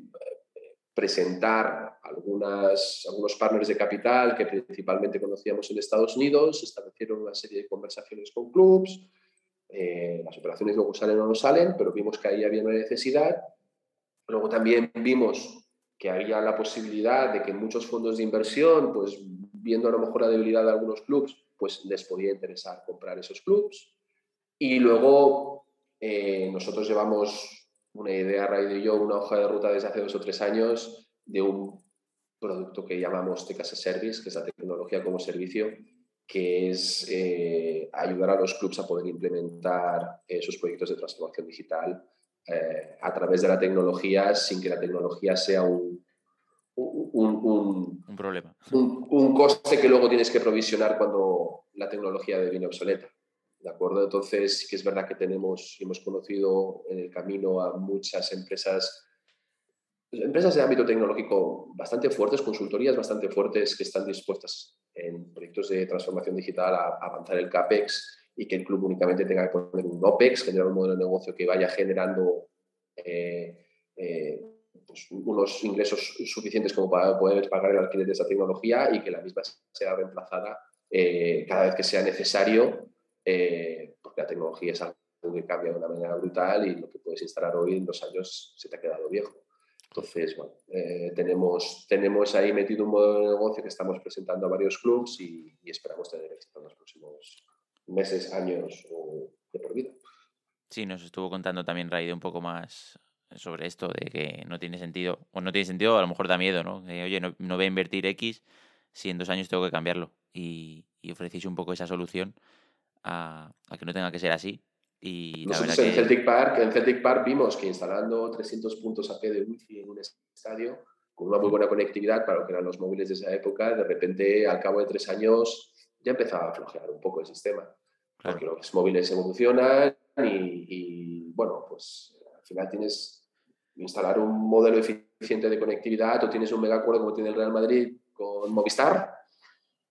presentar algunas, algunos partners de capital que principalmente conocíamos en Estados Unidos, establecieron una serie de conversaciones con clubs, eh, las operaciones luego salen o no salen, pero vimos que ahí había una necesidad. Luego también vimos que había la posibilidad de que muchos fondos de inversión, pues viendo a lo mejor la debilidad de algunos clubs, pues les podía interesar comprar esos clubs. Y luego eh, nosotros llevamos una idea, Ray y yo, una hoja de ruta desde hace dos o tres años de un producto que llamamos Tech as a Service, que es la tecnología como servicio, que es eh, ayudar a los clubs a poder implementar eh, sus proyectos de transformación digital eh, a través de la tecnología sin que la tecnología sea un, un, un, problema. Un, coste que luego tienes que provisionar cuando la tecnología deviene obsoleta. ¿De acuerdo? Entonces, que es verdad que tenemos y hemos conocido en el camino a muchas empresas, empresas de ámbito tecnológico bastante fuertes, consultorías bastante fuertes que están dispuestas en proyectos de transformación digital a avanzar el CAPEX y que el club únicamente tenga que poner un OPEX, generar un modelo de negocio que vaya generando eh, eh, pues, unos ingresos suficientes como para poder pagar el alquiler de esa tecnología y que la misma sea reemplazada eh, cada vez que sea necesario, porque la tecnología es algo que cambia de una manera brutal y lo que puedes instalar hoy en dos años se te ha quedado viejo. Entonces, bueno, tenemos, tenemos ahí metido un modelo de negocio que estamos presentando a varios clubs y, y esperamos tener éxito en los próximos meses, años o de por vida. Sí, nos estuvo contando también Raide un poco más sobre esto, de que no tiene sentido, o no tiene sentido, a lo mejor da miedo, ¿no? oye, no, voy a invertir X si en dos años tengo que cambiarlo. Y, y ofrecéis un poco esa solución a, que no tenga que ser así. Y verdad en, Celtic Park, en Celtic Park vimos que instalando 300 puntos AP de wifi en un estadio, con una muy buena conectividad para lo que eran los móviles de esa época, de repente, al cabo de tres años, ya empezaba a flojear un poco el sistema. Porque los móviles evolucionan y, bueno, pues al final tienes instalar un modelo eficiente de conectividad o tienes un megacuerdo como tiene el Real Madrid con Movistar,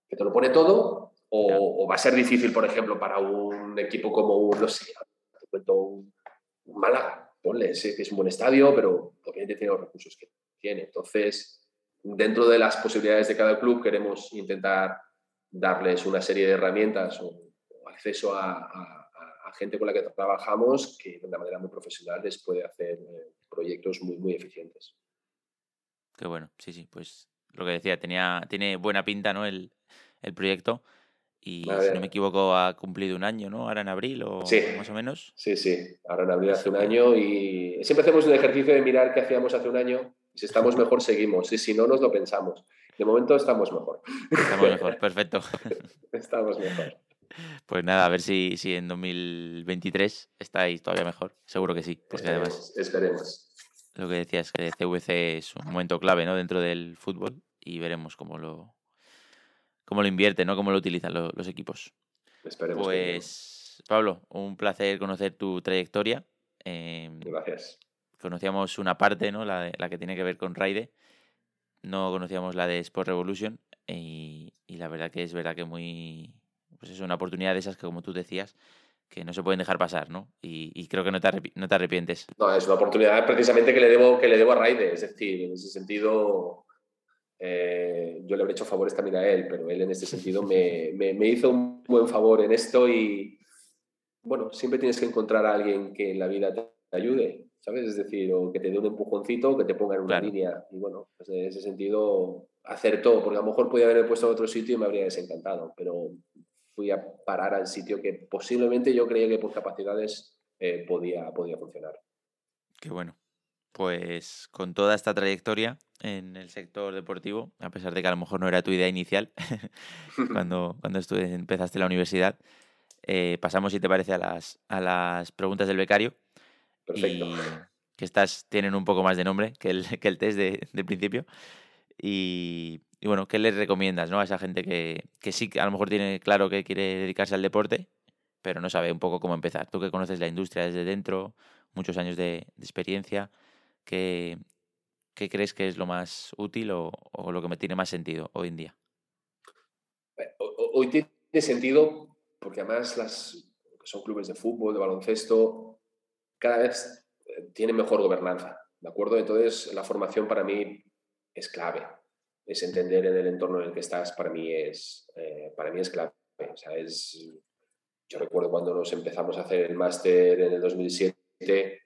que te lo pone todo, o, va a ser difícil, por ejemplo, para un equipo como un, no sé, te cuento un, Málaga, ponle, sé que es un buen estadio, pero obviamente tiene los recursos que tiene. Entonces, dentro de las posibilidades de cada club queremos intentar darles una serie de herramientas o, acceso a, gente con la que trabajamos que de una manera muy profesional les puede hacer eh, proyectos muy, muy eficientes. Qué bueno, sí, sí, pues lo que decía, tenía, tiene buena pinta ¿no? el, el proyecto y si no me equivoco ha cumplido un año, ¿no? Ahora en abril o más o menos. Sí, sí, ahora en abril hace un año y siempre hacemos un ejercicio de mirar qué hacíamos hace un año y si estamos mejor seguimos y si no nos lo pensamos. De momento estamos mejor. Estamos mejor, perfecto. estamos mejor. Pues nada, a ver si, si en 2023 estáis todavía mejor. Seguro que sí. Porque además, esperemos. Lo que decías que CVC es un momento clave ¿no? dentro del fútbol y veremos cómo lo, cómo lo invierte, ¿no? cómo lo utilizan los, equipos. Esperemos. Pues, Pablo, un placer conocer tu trayectoria. Em, Gracias. Conocíamos una parte, ¿no? La, la que tiene que ver con Raide no conocíamos la de Sport Revolution y, la verdad que es verdad que muy, pues es una oportunidad de esas que como tú decías, que no se pueden dejar pasar, ¿no? Y, creo que no te, no te arrepientes. No, es una oportunidad precisamente que le debo, que le debo a Raide, es decir, en ese sentido eh, yo le habré hecho favores también a él, pero él en este sentido me, me, hizo un buen favor en esto y bueno, siempre tienes que encontrar a alguien que en la vida te ayude ¿sabes? Es decir, o que te dé un empujoncito, que te ponga en una línea. Y bueno, pues en ese sentido acertó, porque a lo mejor podía haberme puesto a otro sitio y me habría desencantado, pero fui a parar al sitio que posiblemente yo creía que por capacidades eh, podía, podía funcionar. Qué bueno. Pues con toda esta trayectoria en el sector deportivo, a pesar de que a lo mejor no era tu idea inicial cuando, cuando empezaste la universidad, eh, pasamos, si te parece, a las, a las preguntas del becario. Perfecto. Y que estas tienen un poco más de nombre que el, que el test de, principio. Y, bueno, ¿qué les recomiendas ¿no? a esa gente que, que sí, a lo mejor tiene claro que quiere dedicarse al deporte, pero no sabe un poco cómo empezar? Tú que conoces la industria desde dentro, muchos años de, experiencia, ¿qué, ¿qué, crees que es lo más útil o, lo que me tiene más sentido hoy en día? Hoy tiene sentido porque además las son clubes de fútbol, de baloncesto, cada vez eh, tiene mejor gobernanza, ¿de acuerdo? Entonces, la formación para mí es clave. ese entender en el entorno en el que estás para mí es, eh, para mí es clave. Es, yo recuerdo cuando nos empezamos a hacer el máster en el 2007,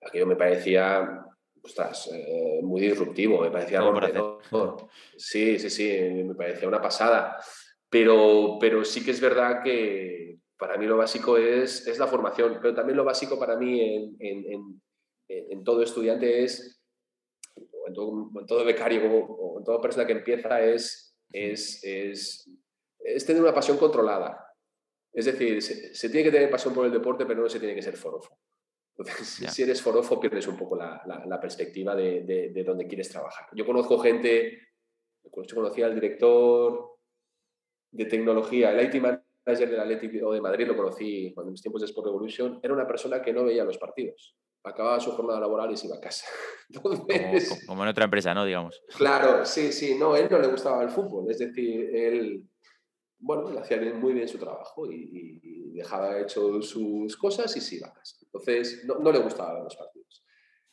aquello me parecía ostras, eh, muy disruptivo, me parecía rompedor. Sí, sí, sí, me parecía una pasada. Pero, pero sí que es verdad que para mí lo básico es, es la formación, pero también lo básico para mí en, en, en, todo estudiante es, en todo, en todo becario o en toda persona que empieza es, es, es, es tener una pasión controlada. Es decir, se, tiene que tener pasión por el deporte, pero no se tiene que ser forofo. Entonces, si eres forofo, pierdes un poco la, la, perspectiva de, de, de, dónde quieres trabajar. Yo conozco gente, yo conocía al director de tecnología, el IT manager del Atlético de Madrid, lo conocí cuando en mis tiempos de Sport Revolution, era una persona que no veía los partidos. Acababa su jornada laboral y se iba a casa. como, en otra empresa, ¿no? Digamos. Claro, sí, sí, no, él no le gustaba el fútbol. Es decir, él, bueno, él hacía muy bien su trabajo y, dejaba hecho sus cosas y se iba a casa. Entonces, no, no le gustaban los partidos.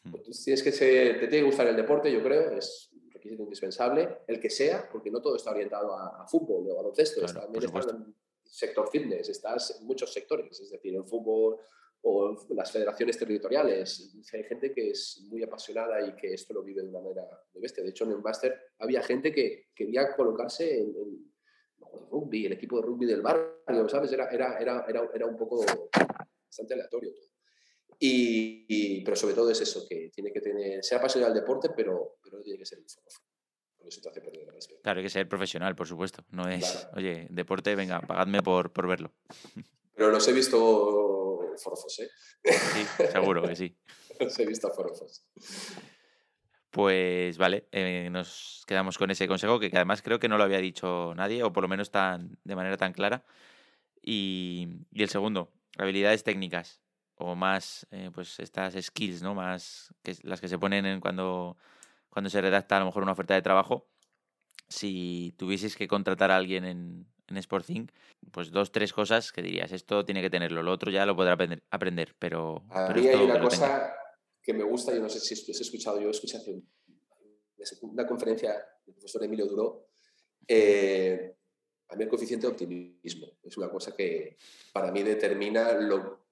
Hmm. Entonces, tienes que ser, te tiene que gustar el deporte, yo creo, es un requisito indispensable, el que sea, porque no todo está orientado a, fútbol o a baloncesto, también está en el sector fitness, estás en muchos sectores, es decir, en fútbol o las federaciones territoriales. Hay gente que es muy apasionada y que esto lo vive de una manera muy bestia. De hecho, en el máster había gente que quería colocarse en, en rugby, el equipo de rugby del barrio, ¿sabes? Era, era, era, era, un poco bastante aleatorio todo. Y, pero sobre todo es eso, que tiene que tener, sea apasionado al deporte, pero, pero tiene que ser. Porque eso te hace perder el respeto. Claro, hay que ser profesional, por supuesto. No es, oye, deporte, venga, pagadme por, por verlo. Pero los he visto forofos, ¿eh? Sí, seguro que sí. los he visto forofos. Pues vale, eh, nos quedamos con ese consejo que, además creo que no lo había dicho nadie, o por lo menos tan, de manera tan clara. Y, y el segundo, habilidades técnicas o más eh, pues estas skills, ¿no? Más que las que se ponen en cuando, cuando se redacta a lo mejor una oferta de trabajo. Si tuvieses que contratar a alguien en, en Sporting, pues dos, tres cosas que dirías, esto tiene que tenerlo, lo otro ya lo podrá aprender, pero... Hay una cosa que me gusta, yo no sé si has escuchado, yo escuché hace una conferencia del profesor Emilio Duró, eh, a mí el coeficiente de optimismo es una cosa que para mí determina lo,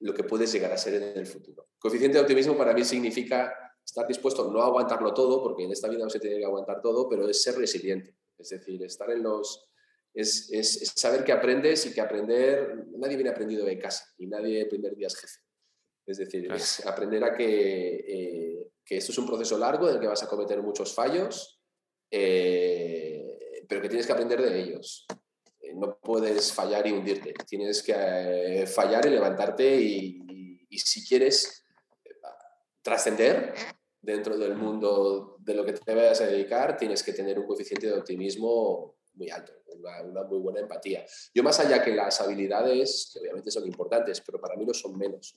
lo que puedes llegar a ser en el futuro. Coeficiente de optimismo para mí significa estar dispuesto no aguantarlo todo, porque en esta vida no se tiene que aguantar todo, pero es ser resiliente. Es decir, estar en los... Es, es, saber que aprendes y que aprender... Nadie viene aprendido de casa y nadie el primer día es jefe. Es decir, es aprender a que, eh, que, esto es un proceso largo en el que vas a cometer muchos fallos, eh, pero que tienes que aprender de ellos no puedes fallar y hundirte. Tienes que eh, fallar y levantarte y, si quieres eh, trascender dentro del mundo de lo que te vayas a dedicar, tienes que tener un coeficiente de optimismo muy alto, una, muy buena empatía. Yo más allá que las habilidades, que obviamente son importantes, pero para mí no son menos,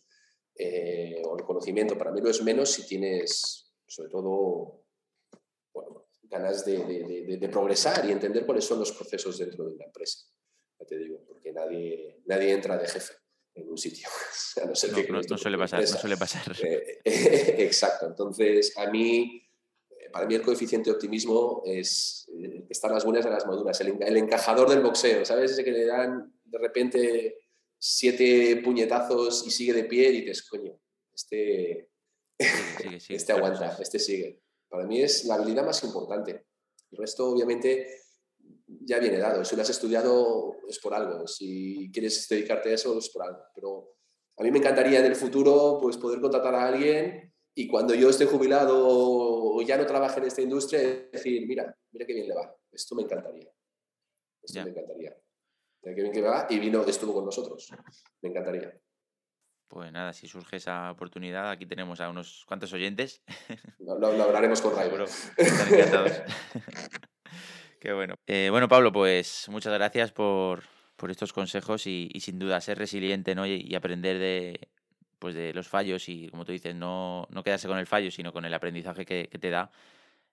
eh, o el conocimiento para mí no es menos si tienes, sobre todo, ganas de, progresar y entender cuáles son los procesos dentro de una empresa. Ya te digo, porque nadie, nadie entra de jefe en un sitio. no, suele pasar, no suele pasar. Eh, eh, exacto. Entonces, a mí, para mí el coeficiente de optimismo es estar las buenas a las maduras, el, el, encajador del boxeo, ¿sabes? Ese que le dan de repente siete puñetazos y sigue de pie y dices, coño, este, este aguanta, este sigue. Para mí es la habilidad más importante. El resto, obviamente, ya viene dado. Si lo has estudiado, es por algo. Si quieres dedicarte a eso, es por algo. Pero a mí me encantaría en el futuro pues, poder contratar a alguien y cuando yo esté jubilado o ya no trabaje en esta industria, decir, mira, mira qué bien le va. Esto me encantaría. Esto me encantaría. Bien que va y vino, estuvo con nosotros. Me encantaría. Pues nada, si surge esa oportunidad, aquí tenemos a unos cuantos oyentes. Lo, hablaremos con Rayo. Están encantados. Qué bueno. Eh, bueno, Pablo, pues muchas gracias por, por estos consejos y, sin duda ser resiliente ¿no? y, aprender de, pues de los fallos y, como tú dices, no, no quedarse con el fallo, sino con el aprendizaje que, te da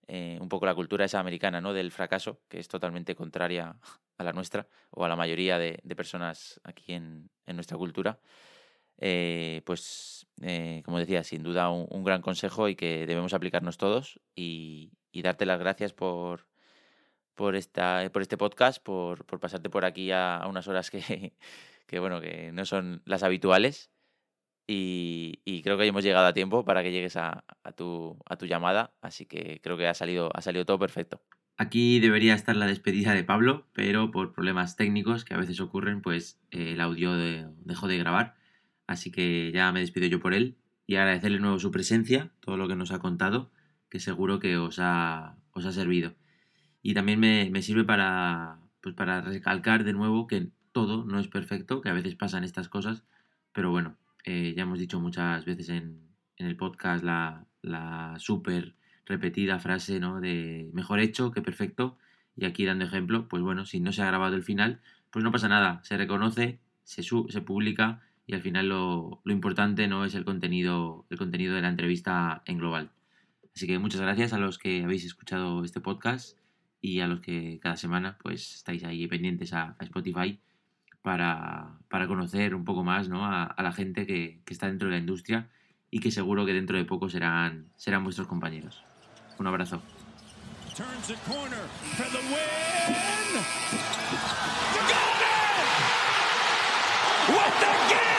eh, un poco la cultura esa americana ¿no? del fracaso, que es totalmente contraria a la nuestra o a la mayoría de, personas aquí en, nuestra cultura. Eh, pues, eh, como decía, sin duda un, gran consejo y que debemos aplicarnos todos y, darte las gracias por, por, esta, por este podcast, por, por pasarte por aquí a, unas horas que, que, bueno, que no son las habituales. Y, y, creo que hemos llegado a tiempo para que llegues a, a, tu, a tu llamada, así que creo que ha salido, ha salido todo perfecto. Aquí debería estar la despedida de Pablo, pero por problemas técnicos que a veces ocurren, pues eh, el audio dejó de grabar, así que ya me despido yo por él y agradecerle de nuevo su presencia, todo lo que nos ha contado, que seguro que os ha, os ha servido. Y también me, sirve para, pues para recalcar de nuevo que todo no es perfecto, que a veces pasan estas cosas, pero bueno, eh, ya hemos dicho muchas veces en, el podcast la, la súper repetida frase ¿no? de mejor hecho que perfecto. Y aquí dando ejemplo, pues bueno, si no se ha grabado el final, pues no pasa nada, se reconoce, se, se publica y al final lo, lo, importante no es el contenido, el contenido de la entrevista en global. Así que muchas gracias a los que habéis escuchado este podcast y a los que cada semana pues estáis ahí pendientes a, Spotify para, para, conocer un poco más ¿no? a, la gente que, que, está dentro de la industria y que seguro que dentro de poco serán, serán vuestros compañeros. Un abrazo. What the game!